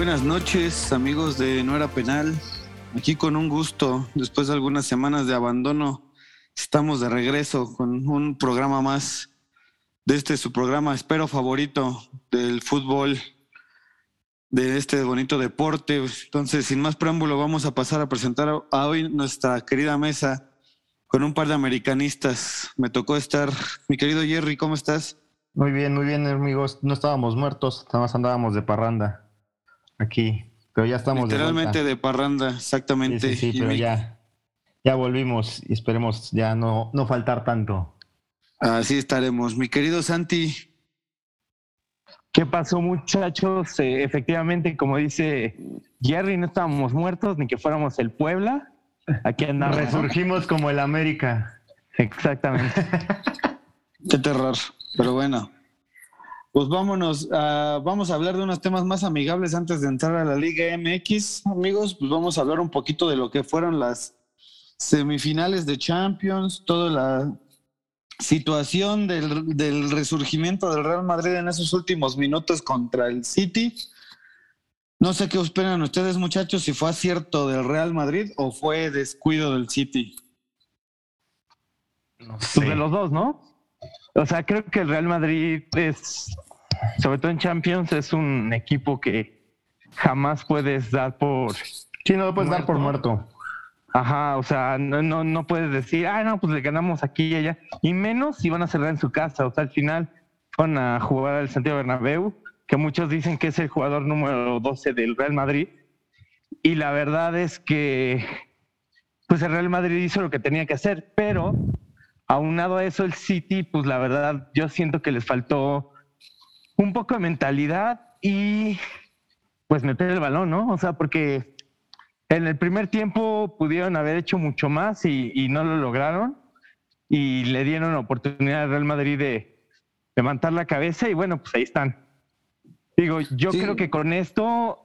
Buenas noches, amigos de No Era Penal. Aquí con un gusto, después de algunas semanas de abandono, estamos de regreso con un programa más de este su programa, espero favorito del fútbol, de este bonito deporte. Entonces, sin más preámbulo, vamos a pasar a presentar a hoy nuestra querida mesa con un par de americanistas. Me tocó estar, mi querido Jerry, ¿cómo estás? Muy bien, muy bien, amigos. No estábamos muertos, nada más andábamos de parranda aquí, pero ya estamos literalmente de, parranda, exactamente. Sí, sí, pero ya, ya volvimos y esperemos ya no, no faltar tanto. Así estaremos. Mi querido Santi. ¿Qué pasó, muchachos? Eh, efectivamente, como dice Jerry, no estábamos muertos ni que fuéramos el Puebla. Aquí andamos. Resurgimos como el América. Exactamente. Qué terror. Pero bueno, pues vámonos, vamos a hablar de unos temas más amigables antes de entrar a la Liga MX, amigos. Pues vamos a hablar un poquito de lo que fueron las semifinales de Champions, toda la situación del, del resurgimiento del Real Madrid en esos últimos minutos contra el City. No sé qué esperan ustedes, muchachos, si fue acierto del Real Madrid o fue descuido del City. No sé. de los dos, ¿no? O sea, creo que el Real Madrid es, sobre todo en Champions, es un equipo que jamás puedes dar por. Sí, no lo puedes dar por muerto. Ajá, o sea, no, no, no puedes decir, ah, no, pues le ganamos aquí y allá. Y menos si van a cerrar en su casa. O sea, al final van a jugar al Santiago Bernabéu, que muchos dicen que es el jugador número 12 del Real Madrid. Y la verdad es que, pues el Real Madrid hizo lo que tenía que hacer, pero Aunado a eso, el City, pues la verdad, yo siento que les faltó un poco de mentalidad y pues meter el balón, ¿no? O sea, porque en el primer tiempo pudieron haber hecho mucho más y, no lo lograron y le dieron la oportunidad al Real Madrid de levantar la cabeza y bueno, pues ahí están. Digo, yo creo que con esto,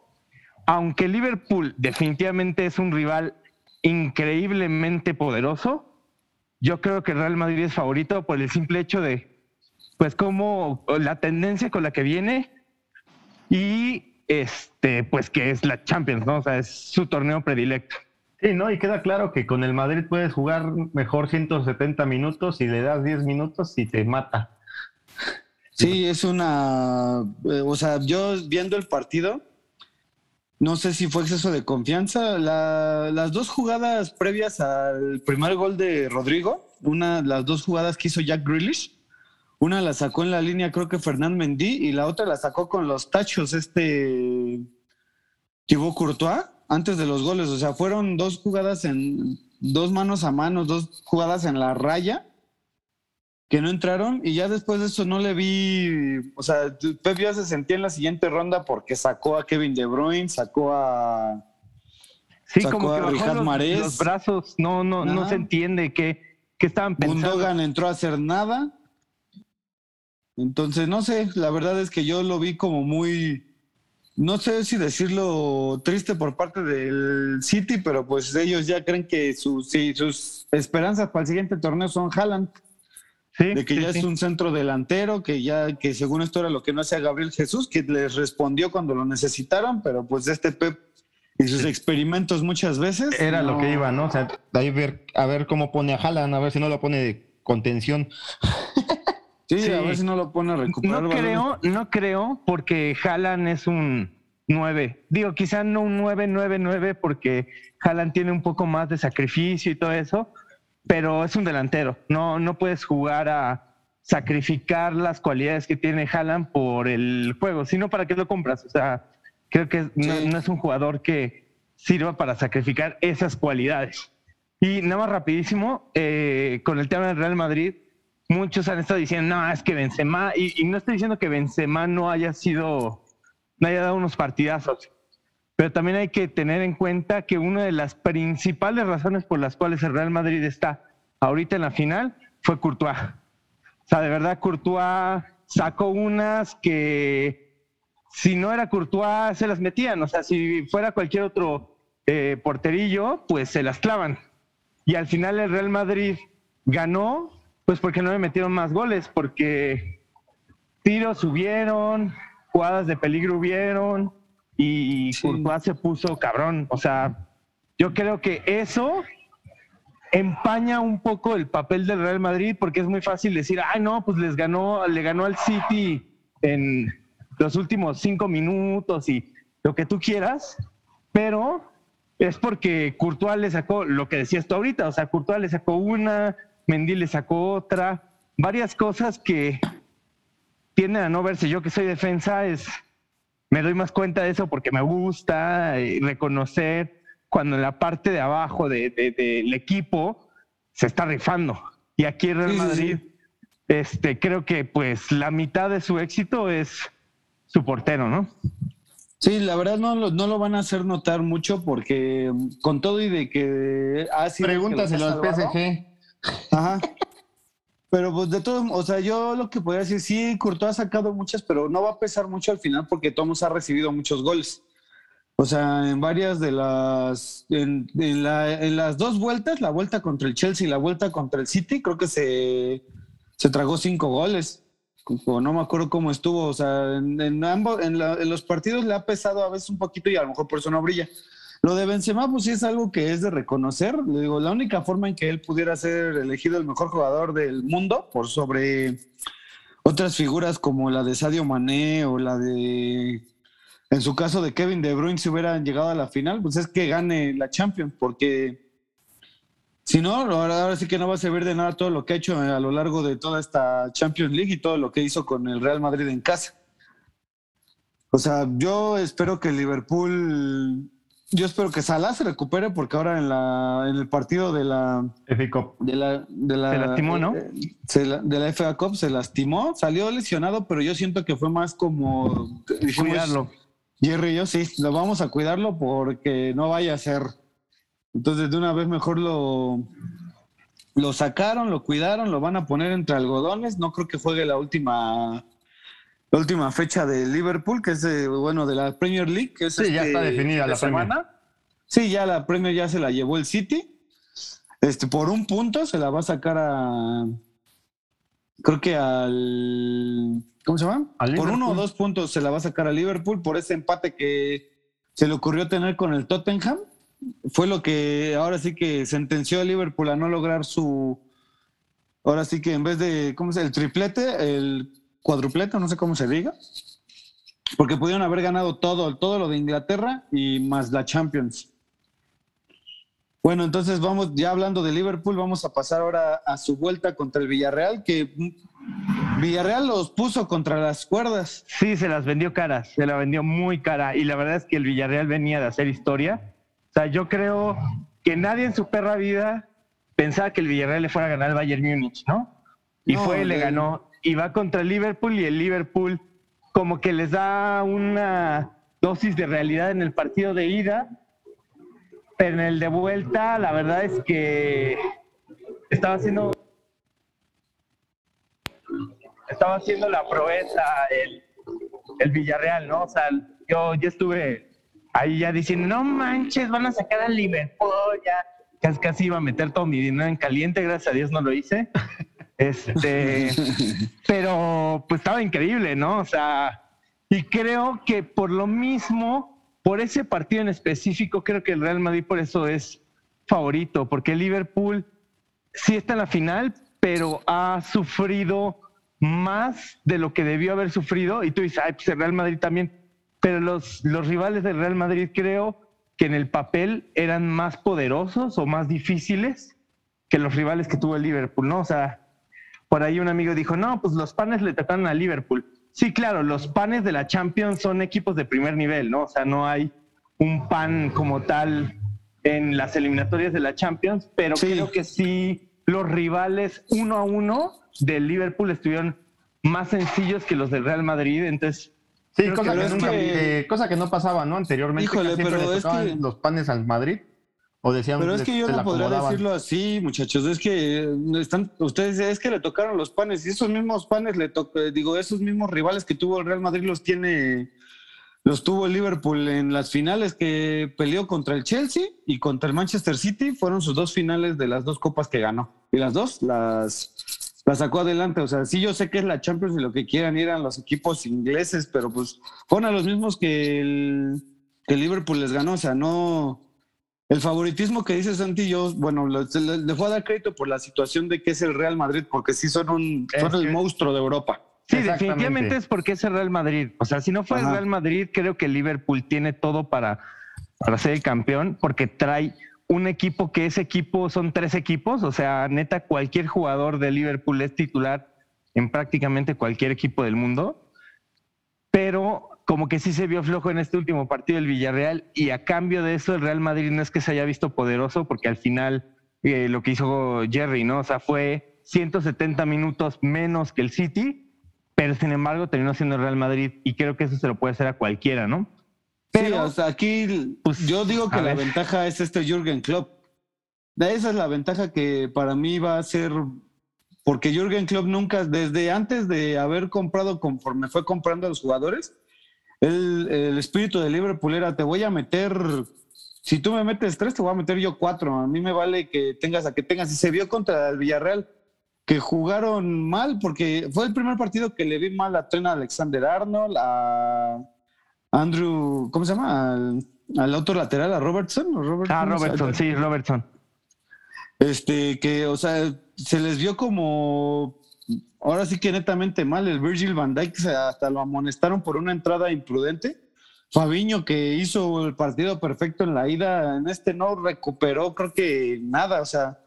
aunque Liverpool definitivamente es un rival increíblemente poderoso, yo creo que el Real Madrid es favorito por el simple hecho de, pues, como la tendencia con la que viene y, este, pues, que es la Champions, ¿no? O sea, es su torneo predilecto. Sí, ¿no? Y queda claro que con el Madrid puedes jugar mejor 170 minutos y le das 10 minutos y te mata. Sí, es una, eh, o sea, yo viendo el partido, no sé si fue exceso de confianza. las dos jugadas previas al primer gol de Rodrigo, una, las dos jugadas que hizo Jack Grealish, una la sacó en la línea, creo que Fernand Mendy, y la otra la sacó con los tachos, este Thibaut Courtois, antes de los goles. O sea, fueron dos jugadas en dos manos a manos, dos jugadas en la raya que no entraron y ya después de eso no le vi, o sea, Pep ya se sentía en la siguiente ronda porque sacó a Kevin De Bruyne, sacó a Sí, como que bajó los, los, brazos, no no no se entiende qué, qué estaban pensando. Gundogan entró a hacer nada. Entonces, no sé, la verdad es que yo lo vi como muy no sé si decirlo triste por parte del City, pero pues ellos ya creen que sus, sus esperanzas para el siguiente torneo son Haaland de que ya es un centro delantero, que ya, que según esto era lo que no hacía Gabriel Jesús, que les respondió cuando lo necesitaron, pero pues este Pep y sus experimentos muchas veces. Era lo que iba, ¿no? O sea, ahí ver, a ver cómo pone a Haaland, a ver si no lo pone de contención. sí, a ver si no lo pone a recuperar. No creo, no creo, porque Haaland es un 9. Digo, quizá no un 9-9-9, porque Haaland tiene un poco más de sacrificio y todo eso, pero es un delantero. No, no puedes jugar a sacrificar las cualidades que tiene Haaland por el juego, sino para qué lo compras. O sea, creo que no, es un jugador que sirva para sacrificar esas cualidades. Y nada más rapidísimo, eh, con el tema del Real Madrid, muchos han estado diciendo, no, es que Benzema, y, y no estoy diciendo que Benzema no haya sido, no haya dado unos partidazos, pero también hay que tener en cuenta que una de las principales razones por las cuales el Real Madrid está ahorita en la final fue Courtois. O sea, de verdad, Courtois sacó unas que si no era Courtois se las metían. O sea, si fuera cualquier otro eh, porterillo, pues se las clavan. Y al final el Real Madrid ganó, pues porque no le metieron más goles, porque tiros subieron, jugadas de peligro hubieron y Courtois se puso cabrón. O sea, yo creo que eso empaña un poco el papel del Real Madrid porque es muy fácil decir, ay no, pues les ganó, le ganó al City en los últimos cinco minutos y lo que tú quieras, pero es porque Courtois le sacó lo que decías tú ahorita, o sea, Courtois le sacó una, Mendy le sacó otra, varias cosas que tienden a no verse. Yo que soy defensa es me doy más cuenta de eso porque me gusta eh, reconocer cuando en la parte de abajo del equipo se está rifando. Y aquí en Real Madrid, este, creo que pues la mitad de su éxito es su portero, ¿no? Sí, la verdad no lo, no lo van a hacer notar mucho porque con todo y de que ha sido Pregúntaselo al PSG. Ajá. Pero pues de todo, o sea, yo lo que podría decir, sí, Courtois ha sacado muchas, pero no va a pesar mucho al final porque Tomás ha recibido muchos goles. O sea, en varias de las, en, las dos vueltas, la vuelta contra el Chelsea y la vuelta contra el City, creo que se, se tragó cinco goles. O no me acuerdo cómo estuvo. O sea, en, ambos, en, en los partidos le ha pesado a veces un poquito y a lo mejor por eso no brilla. Lo de Benzema, pues sí es algo que es de reconocer. Le digo, la única forma en que él pudiera ser elegido el mejor jugador del mundo por sobre otras figuras como la de Sadio Mané o la de, en su caso de Kevin De Bruyne, si hubieran llegado a la final, pues es que gane la Champions, porque si no, ahora, sí que no va a servir de nada todo lo que ha hecho a lo largo de toda esta Champions League y todo lo que hizo con el Real Madrid en casa. O sea, yo espero que Liverpool yo espero que Salah se recupere porque ahora en la en el partido de la de la de la se lastimó, ¿no? Eh, de la FA Cup se lastimó, salió lesionado, pero yo siento que fue más como cuidarlo. Jerry y yo sí, lo vamos a cuidarlo porque no vaya a ser. Entonces de una vez mejor lo lo sacaron, lo cuidaron, lo van a poner entre algodones, no creo que juegue la última la última fecha de Liverpool, que es bueno de la Premier League, que es sí, ya está este, definida la semana. Sí, ya la Premier ya se la llevó el City. Este, por un punto se la va a sacar a creo que al ¿cómo se llama? Por uno o dos puntos se la va a sacar a Liverpool por ese empate que se le ocurrió tener con el Tottenham. Fue lo que ahora sí que sentenció a Liverpool a no lograr su ahora sí que en vez de ¿cómo se el triplete, el cuadrupleta, no sé cómo se diga, porque pudieron haber ganado todo, todo lo de Inglaterra y más la Champions. Bueno, entonces vamos, ya hablando de Liverpool, vamos a pasar ahora a su vuelta contra el Villarreal, que Villarreal los puso contra las cuerdas. Sí, se las vendió caras, se la vendió muy cara. Y la verdad es que el Villarreal venía de hacer historia. O sea, yo creo que nadie en su perra vida pensaba que el Villarreal le fuera a ganar al Bayern Múnich, ¿no? Y fue y le ganó y va contra Liverpool y el Liverpool como que les da una dosis de realidad en el partido de ida, pero en el de vuelta la verdad es que estaba haciendo estaba haciendo la proeza el, el Villarreal, ¿no? O sea, yo ya estuve ahí ya diciendo, no manches, van a sacar al Liverpool, ya casi iba a meter todo mi dinero en caliente, gracias a Dios no lo hice. Este, pero pues estaba increíble, ¿no? O sea, y creo que por lo mismo, por ese partido en específico, creo que el Real Madrid por eso es favorito, porque el Liverpool sí está en la final, pero ha sufrido más de lo que debió haber sufrido. Y tú dices, ay, pues el Real Madrid también. Pero los, los rivales del Real Madrid creo que en el papel eran más poderosos o más difíciles que los rivales que tuvo el Liverpool, ¿no? O sea, por ahí un amigo dijo, no, pues los panes le tocaron a Liverpool. Sí, claro, los panes de la Champions son equipos de primer nivel, ¿no? O sea, no hay un pan como tal en las eliminatorias de la Champions, pero creo que sí los rivales uno a uno del Liverpool estuvieron más sencillos que los del Real Madrid, entonces Sí, cosa que, eh, cosa que, no pasaba, ¿no? Anteriormente Híjole, pero es que... los panes al Madrid. Pero es que yo no podría decirlo así, muchachos. Es que están, ustedes es que le tocaron los panes y esos mismos panes le tocó, digo, esos mismos rivales que tuvo el Real Madrid los tiene, los tuvo el Liverpool en las finales que peleó contra el Chelsea y contra el Manchester City. Fueron sus dos finales de las dos copas que ganó. Y las dos las, la sacó adelante. O sea, sí, yo sé que es la Champions y lo que quieran ir a los equipos ingleses, pero pues fueron a los mismos que el, que Liverpool les ganó. O sea, no. El favoritismo que dice Santi, yo, bueno, le, le, voy a dar crédito por la situación de que es el Real Madrid, porque sí son, un, son el monstruo de Europa. Sí, definitivamente es porque es el Real Madrid. O sea, si no fuera el Real Madrid, creo que Liverpool tiene todo para, para ser el campeón, porque trae un equipo que ese equipo son tres equipos. O sea, neta, cualquier jugador de Liverpool es titular en prácticamente cualquier equipo del mundo. Pero como que sí se vio flojo en este último partido del Villarreal y a cambio de eso el Real Madrid no es que se haya visto poderoso porque al final eh, lo que hizo Jerry, ¿no? O sea, fue 170 minutos menos que el City pero sin embargo terminó siendo el Real Madrid y creo que eso se lo puede hacer a cualquiera, ¿no? Pero, sí, o sea, aquí pues, yo digo que la ventaja es este Jürgen Klopp. Esa es la ventaja que para mí va a ser, porque Jürgen Klopp nunca, desde antes de haber comprado, conforme fue comprando a los jugadores, el, el espíritu de Liverpool era, te voy a meter, si tú me metes tres, te voy a meter yo cuatro. A mí me vale que tengas a que tengas. Y se vio contra el Villarreal que jugaron mal, porque fue el primer partido que le vi mal a Trent Alexander Arnold, a Andrew, ¿cómo se llama? Al, otro lateral, a Robertson. ah, Robertson, sí, Robertson. Este, que, o sea, se les vio como, ahora sí que netamente mal, el Virgil van Dijk hasta lo amonestaron por una entrada imprudente. Fabiño, que hizo el partido perfecto en la ida, en este no recuperó, creo que nada, o sea,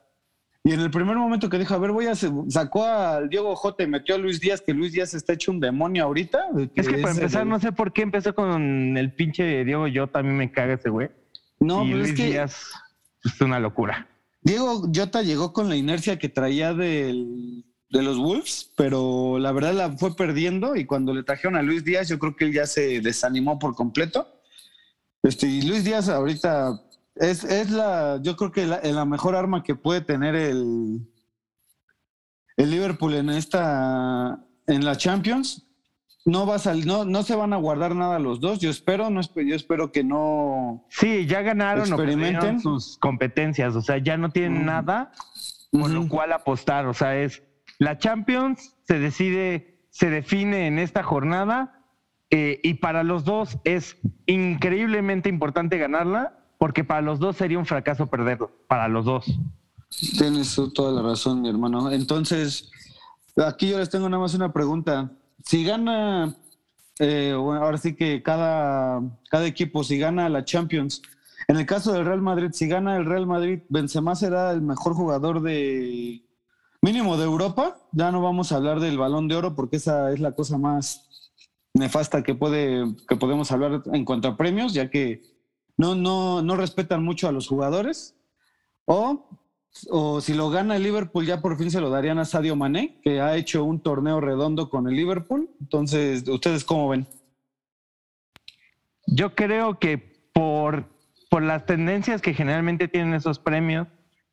y en el primer momento que dijo, a ver, voy a sacó al Diego J y metió a Luis Díaz, que Luis Díaz está hecho un demonio ahorita. es que para empezar, no sé por qué empezó con el pinche Diego Jota, a mí me caga ese güey. No, pero Luis es que Díaz es una locura. Diego Jota llegó con la inercia que traía del, de los Wolves, pero la verdad la fue perdiendo y cuando le trajeron a Luis Díaz, yo creo que él ya se desanimó por completo. Este, y Luis Díaz ahorita es, es la, yo creo que la, la, mejor arma que puede tener el, el Liverpool en esta, en la Champions. No va a salir, no, no se van a guardar nada los dos. Yo espero, no yo espero que no. Sí, ya ganaron experimenten. sus competencias, o sea, ya no tienen nada por lo cual apostar. O sea, es la Champions se decide, se define en esta jornada eh, y para los dos es increíblemente importante ganarla porque para los dos sería un fracaso perderlo, para los dos. Tienes toda la razón, mi hermano. Entonces, aquí yo les tengo nada más una pregunta. Si gana, eh, ahora sí que cada, cada equipo, si gana la Champions, en el caso del Real Madrid, si gana el Real Madrid, Benzema será el mejor jugador de mínimo de Europa. Ya no vamos a hablar del Balón de Oro porque esa es la cosa más nefasta que puede que podemos hablar en cuanto a premios, ya que no, no, no respetan mucho a los jugadores. O, o si lo gana el Liverpool, ya por fin se lo darían a Sadio Mané, que ha hecho un torneo redondo con el Liverpool. Entonces, ¿ustedes cómo ven? Yo creo que por, por las tendencias que generalmente tienen esos premios,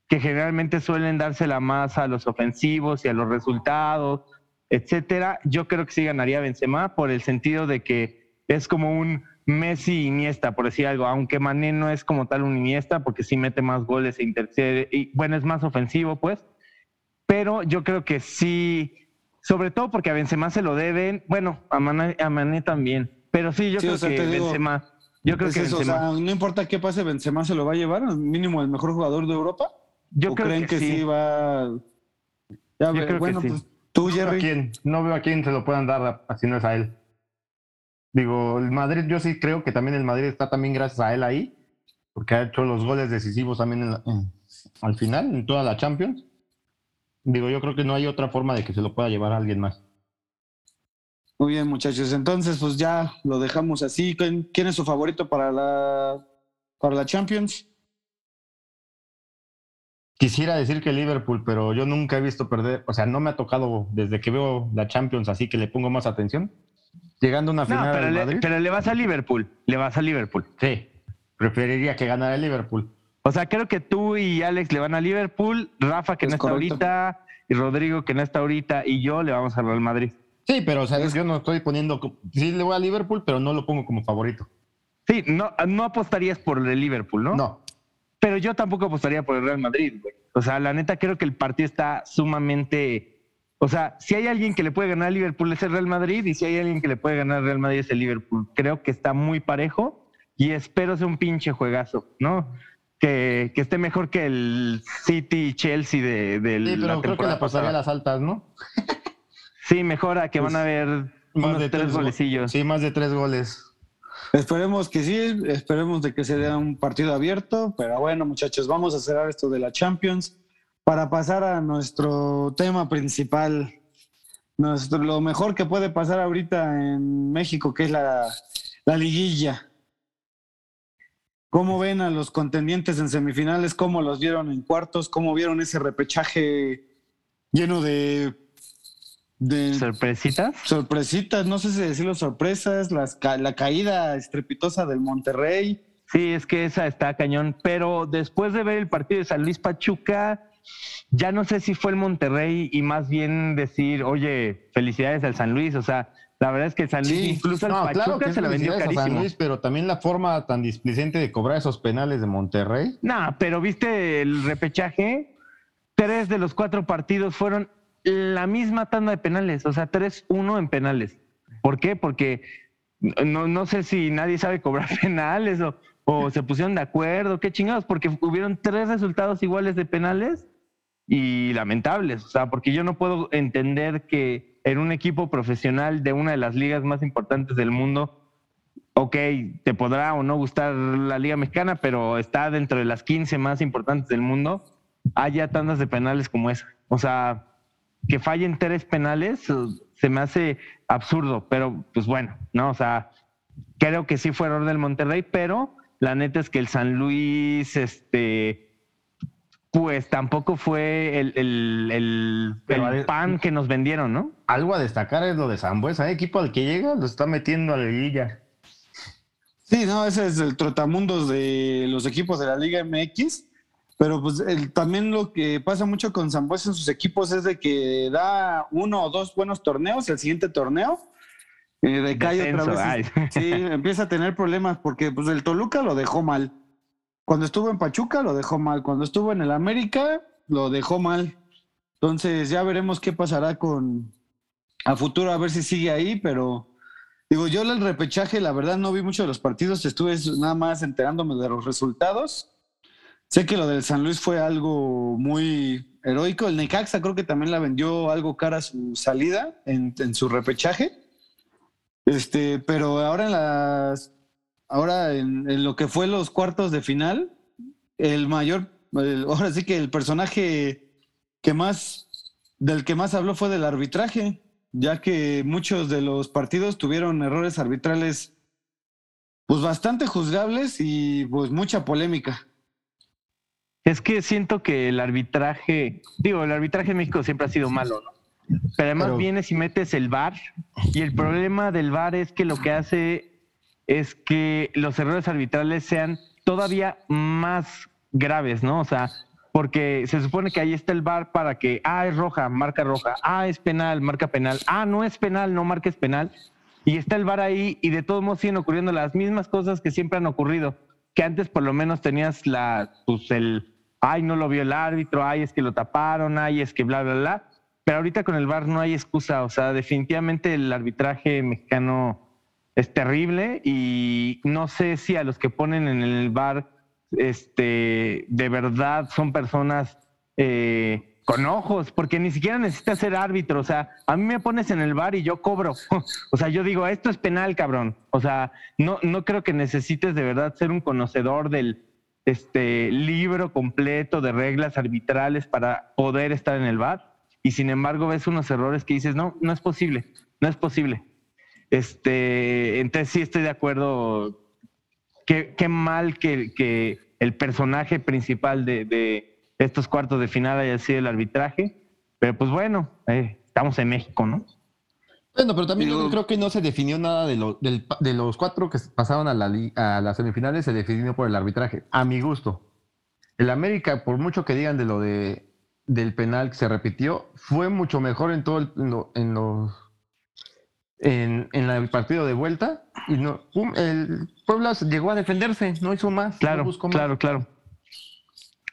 que generalmente suelen dársela más a los ofensivos y a los resultados, etcétera, yo creo que sí ganaría Benzema por el sentido de que es como un Messi Iniesta, por decir algo, aunque Mané no es como tal un Iniesta, porque sí mete más goles e intercede, y bueno, es más ofensivo, pues, pero yo creo que sí, sobre todo porque a Benzema se lo deben, bueno, a Mané, a Mané también, pero sí, yo creo que Benzema, yo creo que Benzema. no importa qué pase, Benzema se lo va a llevar, mínimo el mejor jugador de Europa. Yo creo creen que, sí. va? Ya, bueno, pues tú, Jerry. No veo a quién se lo puedan dar, así no es a él. Digo, el Madrid, yo sí creo que también el Madrid está también gracias a él ahí, porque ha hecho los goles decisivos también al final, en toda la Champions. Digo, yo creo que no hay otra forma de que se lo pueda llevar a alguien más. Muy bien, muchachos. Entonces, pues ya lo dejamos así. ¿Quién es su favorito para la, para la Champions? Quisiera decir que Liverpool, pero yo nunca he visto perder, o sea, no me ha tocado desde que veo la Champions así que le pongo más atención llegando a una final. pero, le, pero le vas a Liverpool. Le vas a Liverpool. Sí. Preferiría que ganara el Liverpool. O sea, creo que tú y Alex le van a Liverpool, Rafa que no está ahorita, y Rodrigo que no está ahorita, y yo le vamos a Real Madrid. Sí, pero o sea, yo no estoy poniendo. Sí, le voy a Liverpool, pero no lo pongo como favorito. Sí, no, no apostarías por el Liverpool, ¿no? No. Pero yo tampoco apostaría por el Real Madrid, güey. O sea, la neta creo que el partido está sumamente O sea, si hay alguien que le puede ganar a Liverpool es el Real Madrid y si hay alguien que le puede ganar al Real Madrid es el Liverpool. Creo que está muy parejo y espero sea un pinche juegazo, ¿no? Que, esté mejor que el City Chelsea de, del. Sí, pero creo que la pasaría a las altas, ¿no? sí, mejora, que van a haber más de tres golecillos. Sí, más de tres goles. Esperemos que sí, esperemos de que se dé un partido abierto, pero bueno, muchachos, vamos a cerrar esto de la Champions para pasar a nuestro tema principal, lo mejor que puede pasar ahorita en México, que es la liguilla. ¿Cómo ven a los contendientes en semifinales? ¿Cómo los vieron en cuartos? ¿Cómo vieron ese repechaje lleno de... de ¿Sorpresitas? Sorpresitas, no sé si decirlo sorpresas, las, la caída estrepitosa del Monterrey. Sí, es que esa está cañón, pero después de ver el partido de San Luis Pachuca, ya no sé si fue el Monterrey y más bien decir, oye, felicidades al San Luis, o sea, la verdad es que el San Luis, incluso al Pachuca se la vendió carísimo. San Luis, pero también la forma tan displicente de cobrar esos penales de Monterrey. No, pero viste el repechaje, tres de los cuatro partidos fueron la misma tanda de penales, o sea, 3-1 en penales. ¿Por qué? Porque no, no sé si nadie sabe cobrar penales o, o se pusieron de acuerdo, qué chingados, porque hubieron tres resultados iguales de penales y lamentables, o sea, porque yo no puedo entender que en un equipo profesional de una de las ligas más importantes del mundo, ok, te podrá o no gustar la Liga Mexicana, pero está dentro de las 15 más importantes del mundo, haya tandas de penales como esa. O sea, que fallen tres penales uh, se me hace absurdo, pero pues bueno, ¿no? O sea, creo que sí fue error del Monterrey, pero la neta es que el San Luis, este, pues tampoco fue el, el, pan que nos vendieron, ¿no? Algo a destacar es lo de Zambuesa, ¿eh? equipo al que llega lo está metiendo a la liguilla. Sí, no, ese es el trotamundos de los equipos de la Liga MX. Pero pues también lo que pasa mucho con Zambuesa en sus equipos es de que da uno o dos buenos torneos, el siguiente torneo eh, decae otra vez. Sí, empieza a tener problemas porque pues el Toluca lo dejó mal. Cuando estuvo en Pachuca lo dejó mal. Cuando estuvo en el América lo dejó mal. Entonces ya veremos qué pasará con a futuro, a ver si sigue ahí, pero digo, yo el repechaje, la verdad no vi mucho de los partidos, estuve nada más enterándome de los resultados. Sé que lo del San Luis fue algo muy heroico. El Necaxa creo que también la vendió algo cara su salida en, su repechaje. Este, pero ahora en las, ahora en, lo que fue los cuartos de final, el mayor, ahora sí que el personaje que más, del que más habló fue del arbitraje, ya que muchos de los partidos tuvieron errores arbitrales, pues bastante juzgables y pues mucha polémica. Es que siento que el arbitraje, digo, el arbitraje en México siempre ha sido malo, ¿no? Pero además vienes y metes el VAR y el problema del VAR es que lo que hace es que los errores arbitrales sean todavía más graves, ¿no? O sea, porque se supone que ahí está el VAR para que, ah, es roja, marca roja, ah, es penal, marca penal, ah, no es penal, no marques penal. Y está el VAR ahí y de todos modos siguen ocurriendo las mismas cosas que siempre han ocurrido, que antes por lo menos tenías la, pues el, ay, no lo vio el árbitro, ay, es que lo taparon, ay, es que bla, bla, bla. Pero ahorita con el VAR no hay excusa, o sea, definitivamente el arbitraje mexicano es terrible y no sé si a los que ponen en el VAR este, de verdad son personas eh, con ojos, porque ni siquiera necesitas ser árbitro, o sea, a mí me pones en el bar y yo cobro, o sea, yo digo, esto es penal, cabrón, o sea, no, no creo que necesites de verdad ser un conocedor del este, libro completo de reglas arbitrales para poder estar en el bar y sin embargo ves unos errores que dices, no, no es posible, no es posible. Este, entonces sí estoy de acuerdo. Qué, qué mal que, que, el personaje principal de, de, estos cuartos de final haya sido el arbitraje, pero pues bueno, eh, estamos en México, ¿no? Bueno, pero también yo creo que no se definió nada de, lo, de los cuatro que pasaron a, la, a las semifinales, se definió por el arbitraje, a mi gusto. El América, por mucho que digan de lo de del penal que se repitió fue mucho mejor en todo el, en, los en, el partido de vuelta y no el Puebla llegó a defenderse no hizo más claro claro claro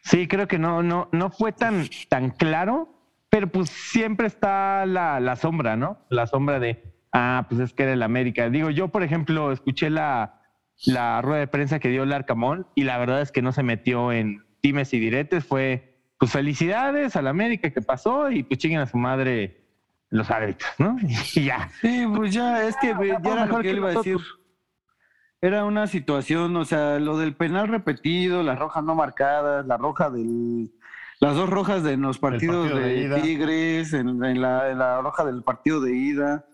sí creo que no no no fue tan tan claro pero pues siempre está la, la sombra, ¿no? La sombra de, ah, pues es que era el América. Digo, yo, por ejemplo, escuché la, la rueda de prensa que dio Larcamón y la verdad es que no se metió en times y diretes, fue, pues felicidades al América que pasó y pues chinguen a su madre los árbitros, ¿no? Y ya. Sí, pues ya, es que ya era lo que él iba a decir. Era una situación, o sea, lo del penal repetido, las rojas no marcadas, la roja del, las dos rojas de los partidos de, Tigres, en, la, roja del partido de ida.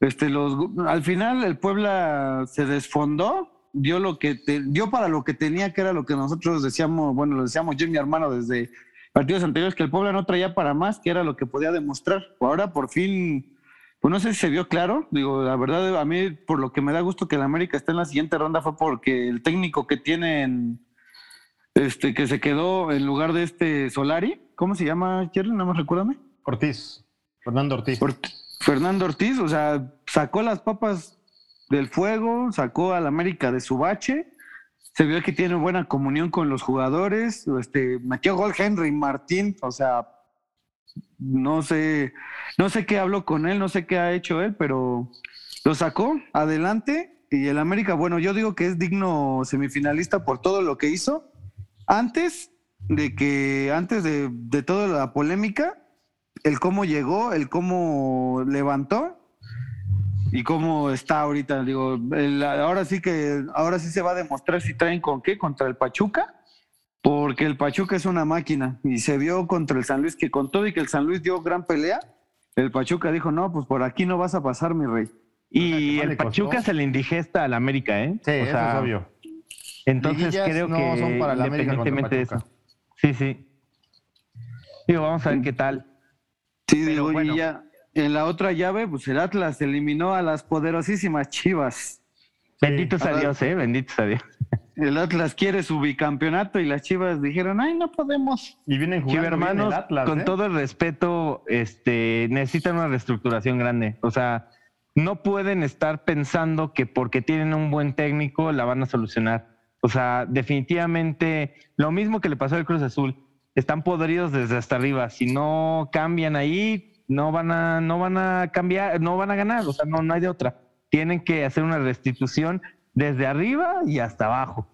Este, los, al final el Puebla se desfondó, dio lo que dio para lo que tenía, que era lo que nosotros decíamos, bueno, lo decíamos yo y mi hermano desde partidos anteriores que el Puebla no traía para más, que era lo que podía demostrar. Ahora por fin, pues no sé si se vio claro. Digo, la verdad, a mí por lo que me da gusto que el América esté en la siguiente ronda fue porque el técnico que tienen, este, que se quedó en lugar de este Solari, ¿cómo se llama, Cherry? Nada más recuérdame. Ortiz, Fernando Ortiz. Fernando Ortiz, o sea, sacó las papas del fuego, sacó al América de su bache se vio que tiene buena comunión con los jugadores, este, metió gol Henry Martín, o sea, no sé, no sé qué habló con él, no sé qué ha hecho él, pero lo sacó adelante y el América, bueno, yo digo que es digno semifinalista por todo lo que hizo antes de que, antes de, de toda la polémica, el cómo llegó, el cómo levantó y cómo está ahorita. Digo, ahora sí que, ahora sí se va a demostrar si traen con qué, contra el Pachuca, porque el Pachuca es una máquina y se vio contra el San Luis que con todo y que el San Luis dio gran pelea, el Pachuca dijo, no, pues por aquí no vas a pasar, mi rey. Y el Pachuca se le indigesta al América, ¿eh? Sí, eso es obvio. Entonces creo que son para independientemente de eso. Sí, sí. Digo, vamos a ver qué tal. Sí, digo, bueno. ya en la otra llave, pues el Atlas eliminó a las poderosísimas Chivas. Benditos a Dios, ¿eh? Benditos a Dios. El Atlas quiere su bicampeonato y las Chivas dijeron, ay, no podemos. Y vienen jugando hermanos, con ¿eh? todo el respeto, este, necesitan una reestructuración grande. O sea, no pueden estar pensando que porque tienen un buen técnico la van a solucionar. O sea, definitivamente lo mismo que le pasó al Cruz Azul. Están podridos desde hasta arriba. Si no cambian ahí, no van a, no van a cambiar, no van a ganar, o sea, no, no hay de otra. Tienen que hacer una restitución desde arriba y hasta abajo.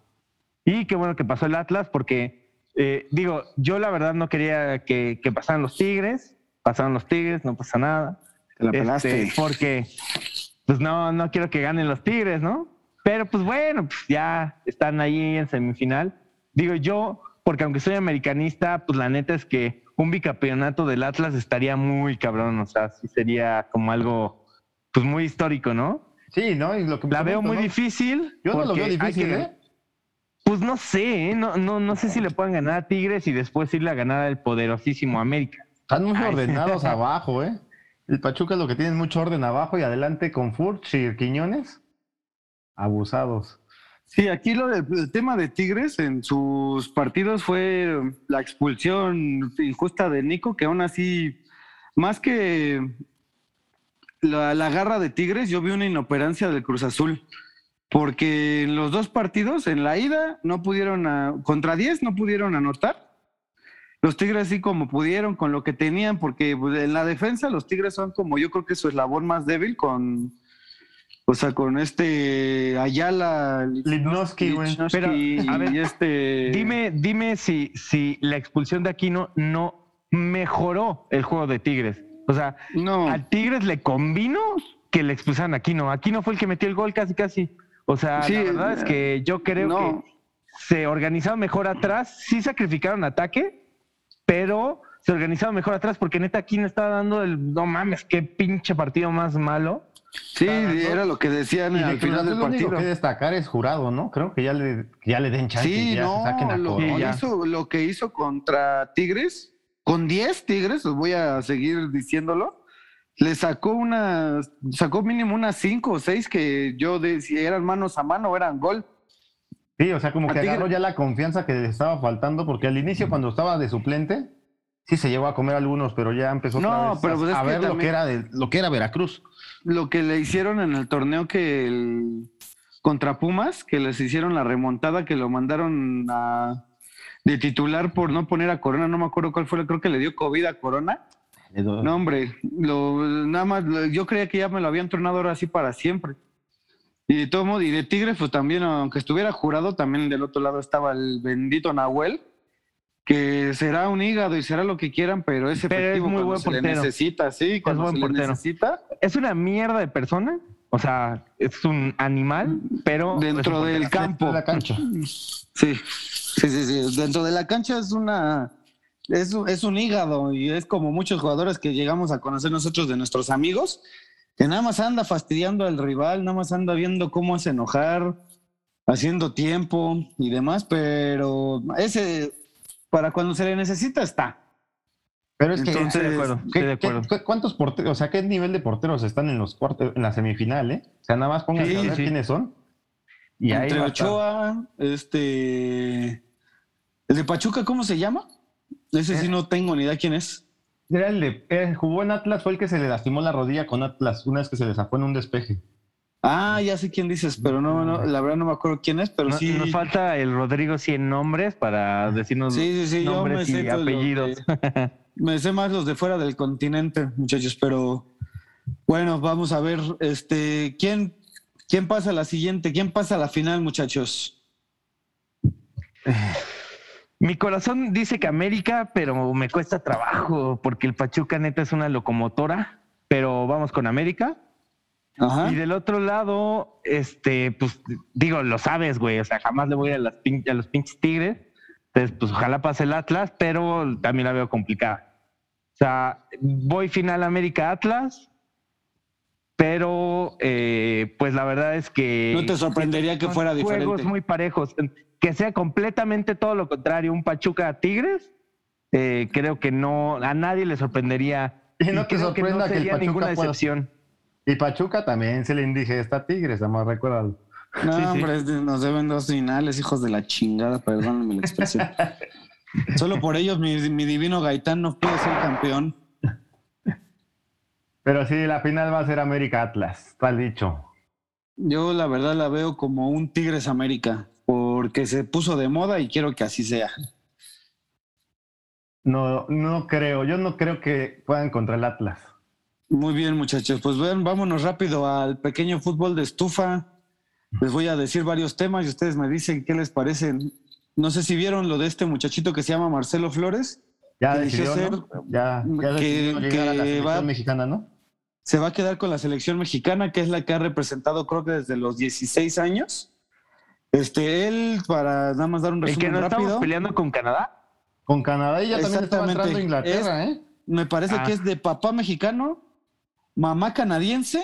Y qué bueno que pasó el Atlas, porque eh, digo, yo la verdad no quería que, pasaran los Tigres, pasaron los Tigres, no pasa nada. Este, porque pues no, no quiero que ganen los Tigres, ¿no? Pero pues bueno, pues ya están ahí en semifinal. Digo yo, porque aunque soy americanista, pues la neta es que un bicampeonato del Atlas estaría muy cabrón, o sea, sí sería como algo pues muy histórico, ¿no? Sí, ¿no? Y lo que la veo muy difícil. Yo no lo veo difícil, ¿eh? Pues no sé, ¿eh? no, no, no sé si le puedan ganar a Tigres y después irle a ganar al poderosísimo América. Están muy ordenados abajo, ¿eh? El Pachuca es lo que tiene mucho orden abajo y adelante con Furch y Quiñones. Abusados. Sí, aquí lo del tema de Tigres en sus partidos fue la expulsión injusta de Nico, que aún así, más que la, garra de Tigres, yo vi una inoperancia del Cruz Azul. Porque en los dos partidos, en la ida, no pudieron, contra 10 no pudieron anotar. Los Tigres sí como pudieron, con lo que tenían, porque en la defensa los Tigres son como yo creo que su eslabón más débil con, o sea, con este Ayala, Lipnowski, güey. Pero, a ver, este... dime, dime si, si la expulsión de Aquino no mejoró el juego de Tigres. O sea, no. a Tigres le convino que le expulsaran a Aquino. Aquino fue el que metió el gol casi, casi. O sea, la verdad es que yo creo que se organizaron mejor atrás, sí sacrificaron ataque, pero se organizaron mejor atrás porque neta Aquino estaba dando el, no mames, qué pinche partido más malo. Sí, era lo que decían al final del partido. Lo que destacar es jurado, ¿no? Creo que ya le, ya le den chance sí, y ya no, se saquen a lo, que hizo, lo que hizo contra Tigres, con 10 Tigres, os voy a seguir diciéndolo, le sacó una, sacó mínimo unas 5 o 6 que yo, de, si eran manos a mano, eran gol. Sí, o sea, como que agarró ya la confianza que le estaba faltando, porque al inicio, cuando estaba de suplente, sí se llegó a comer algunos, pero ya empezó no, pero pues a, ver lo que era de, lo que era Veracruz lo que le hicieron en el torneo que el, contra Pumas, que les hicieron la remontada, que lo mandaron a, de titular por no poner a Corona, no me acuerdo cuál fue, creo que le dio COVID a Corona. No, hombre, lo, nada más, yo creía que ya me lo habían tronado ahora sí para siempre. Y de todo modo, y de Tigres, pues también, aunque estuviera jurado, también del otro lado estaba el bendito Nahuel, que será un hígado y será lo que quieran, pero ese es muy buen se necesita, sí, cuando es buen necesita. Es una mierda de persona, o sea, es un animal, pero dentro del campo, la cancha. Sí, sí, sí, sí, dentro de la cancha es una es, es un hígado y es como muchos jugadores que llegamos a conocer nosotros de nuestros amigos, que nada más anda fastidiando al rival, nada más anda viendo cómo hace enojar, haciendo tiempo y demás, pero ese para cuando se le necesita está. Pero es que estoy de acuerdo, ¿cuántos porteros, o sea, qué nivel de porteros están en los cuartos, en la semifinal, eh? O sea, nada más pongan a ver quiénes son. Y Entre Ochoa, este, el de Pachuca, ¿cómo se llama? Ese sí eh. no tengo ni idea quién es. Era el de, eh, jugó en Atlas, fue el que se le lastimó la rodilla con Atlas, una vez que se le sacó en un despeje. Ah, ya sé quién dices, pero no, no, la verdad no me acuerdo quién es, pero sí. Nos falta el Rodrigo 100 nombres para decirnos nombres y apellidos. me sé más los de fuera del continente, muchachos, pero bueno, vamos a ver, este, ¿quién, quién pasa a la siguiente? ¿Quién pasa a la final, muchachos? Mi corazón dice que América, pero me cuesta trabajo porque el Pachuca neta es una locomotora, pero vamos con América. Y del otro lado, este, pues digo, lo sabes, güey, o sea, jamás le voy a, las a los pinches tigres. Entonces, pues ojalá pase el Atlas, pero también la veo complicada. O sea, voy final América Atlas, pero eh, pues la verdad es que... No te sorprendería que fuera diferente. Juegos muy parejos. Que sea completamente todo lo contrario, un Pachuca Tigres, eh, creo que no, a nadie le sorprendería. Y no te sorprenda que, el Pachuca ninguna excepción. Y Pachuca también se le indigesta a Tigres, además recuérdalo. No, hombre, nos deben dos finales, hijos de la chingada, perdónenme la expresión. Solo por ellos mi, divino Gaitán no puede ser campeón. Pero sí, la final va a ser América Atlas, tal dicho. Yo la verdad la veo como un Tigres América, porque se puso de moda y quiero que así sea. No, no creo, yo no creo que puedan contra el Atlas. Muy bien, muchachos. Pues ven, vámonos rápido al pequeño fútbol de estufa. Les voy a decir varios temas y ustedes me dicen qué les parecen. No sé si vieron lo de este muchachito que se llama Marcelo Flores. Ya decidió, ser, Ya, ya que, a la selección mexicana, ¿no? Se va a quedar con la selección mexicana, que es la que ha representado creo que desde los 16 años. Este, él, para nada más dar un resumen ¿El que no rápido. peleando con Canadá? Con Canadá y ya también estaba entrando a Inglaterra, ¿eh? Me parece que ah. es de papá mexicano mamá canadiense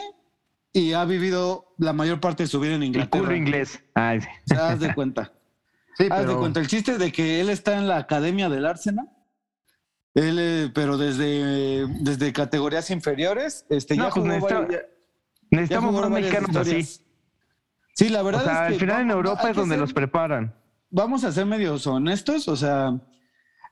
y ha vivido la mayor parte de su vida en Inglaterra. El inglés. Ay, sí. Haz de cuenta. Sí, Haz de cuenta. El chiste de que él está en la academia del Arsenal. Él, eh, pero desde, desde categorías inferiores, este, ya pues jugó necesitamos unos mexicanos así. Sí, la verdad o sea, al final en Europa es donde los preparan. Vamos a ser medios honestos, o sea,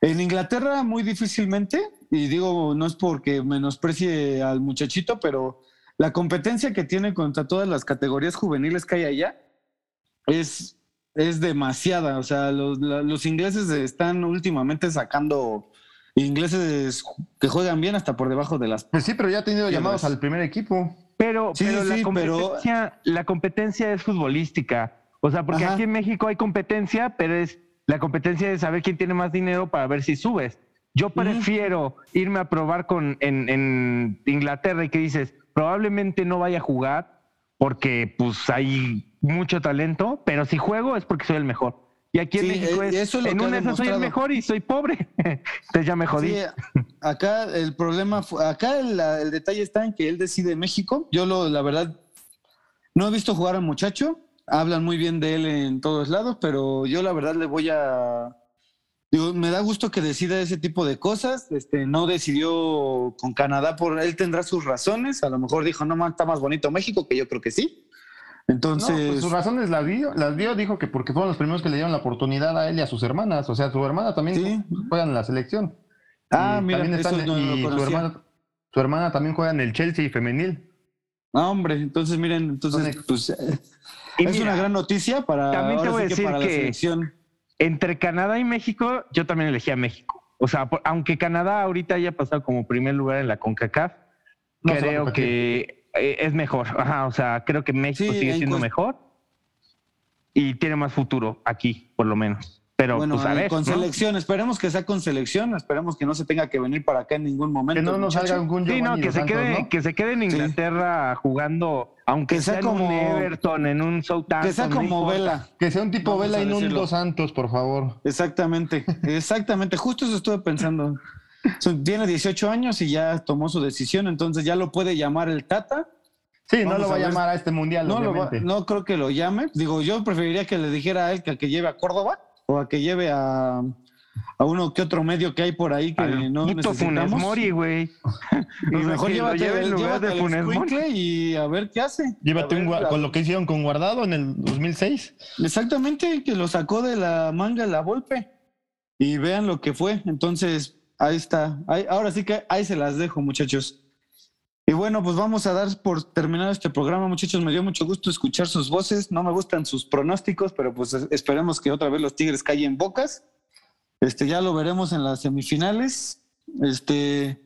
en Inglaterra muy difícilmente, y digo, no es porque menosprecie al muchachito, pero la competencia que tiene contra todas las categorías juveniles que hay allá es, es demasiada. O sea, los, ingleses están últimamente sacando ingleses que juegan bien hasta por debajo de las. Pues sí, pero ya ha tenido llamados al primer equipo. Pero, pero, la, competencia, la competencia es futbolística. O sea, porque aquí en México hay competencia, pero es la competencia de saber quién tiene más dinero para ver si subes. Yo prefiero irme a probar con, en, Inglaterra y que dices, probablemente no vaya a jugar porque pues hay mucho talento, pero si juego es porque soy el mejor. Y aquí en México eh, es, en una soy el mejor y soy pobre. Entonces ya me jodí. acá el problema, acá el, el, detalle está en que él decide México. Yo lo, la verdad, no he visto jugar al muchacho. Hablan muy bien de él en todos lados, pero yo la verdad le voy a Digo, me da gusto que decida ese tipo de cosas. Este, no decidió con Canadá por él tendrá sus razones. A lo mejor dijo, no, está más bonito México, que yo creo que sí. Entonces. No, pues sus razones las dio, las dio, dijo que porque fueron los primeros que le dieron la oportunidad a él y a sus hermanas. O sea, su hermana también juega en la selección. Ah, mira, su, hermana, también juega en el Chelsea femenil. Ah, hombre, entonces miren, entonces, pues, es una gran noticia para, también te voy a decir que, la selección entre Canadá y México, yo también elegí a México. O sea, aunque Canadá ahorita haya pasado como primer lugar en la CONCACAF, creo que eh, es mejor. Ajá, o sea, creo que México sigue siendo mejor y tiene más futuro aquí, por lo menos. Pero bueno, pues, a ver, con selección, esperemos que sea con selección, esperemos que no se tenga que venir para acá en ningún momento. Que no nos salga algún Sí, no, que se quede, que se quede en Inglaterra jugando, aunque sea, como en un Everton, en un Southampton. Que sea como Vela. Que sea un tipo Vela y no un Dos Santos, por favor. Exactamente, exactamente, justo eso estuve pensando. Tiene 18 años y ya tomó su decisión, entonces ya lo puede llamar el Tata. Sí, no lo va a llamar a este mundial. No, no creo que lo llame. Digo, yo preferiría que le dijera a él que, que lleve a Córdoba o a que lleve a, a uno que otro medio que hay por ahí que no necesitamos. Funes Mori, güey. y mejor llévate, el lugar de Funes Mori y a ver qué hace. Llévate un, con lo que hicieron con Guardado en el 2006. Exactamente, que lo sacó de la manga la golpe. Y vean lo que fue. Entonces, ahí está. ahora sí que ahí se las dejo, muchachos. Y bueno, pues vamos a dar por terminado este programa, muchachos. Me dio mucho gusto escuchar sus voces. No me gustan sus pronósticos, pero pues esperemos que otra vez los Tigres callen bocas. Este, ya lo veremos en las semifinales. Este,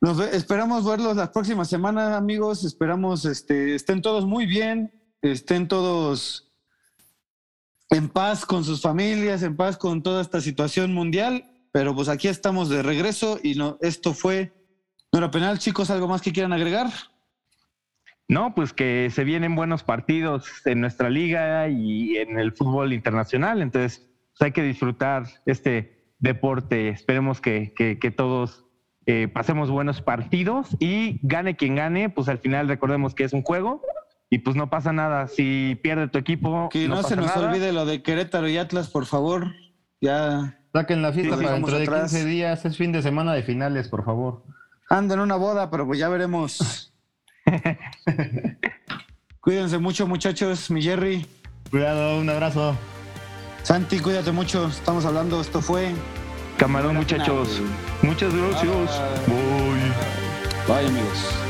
nos esperamos verlos las próximas semanas, amigos. Esperamos este, estén todos muy bien, estén todos en paz con sus familias, en paz con toda esta situación mundial. Pero pues aquí estamos de regreso y no, esto fue no penal, chicos, ¿algo más que quieran agregar? No, pues que se vienen buenos partidos en nuestra liga y en el fútbol internacional, entonces hay que disfrutar este deporte. Esperemos que, todos eh, pasemos buenos partidos y gane quien gane, pues al final recordemos que es un juego y pues no pasa nada. Si pierde tu equipo. Que no, se nos olvide lo de Querétaro y Atlas, por favor. Ya. Saquen la fiesta para dentro de 15 días, es fin de semana de finales, por favor. Ando en una boda, pero pues ya veremos. Cuídense mucho, muchachos. Mi Jerry. Cuidado, un abrazo. Santi, cuídate mucho. Estamos hablando, esto fue. Camarón, muchachos. Muchas gracias. Bye, Bye amigos.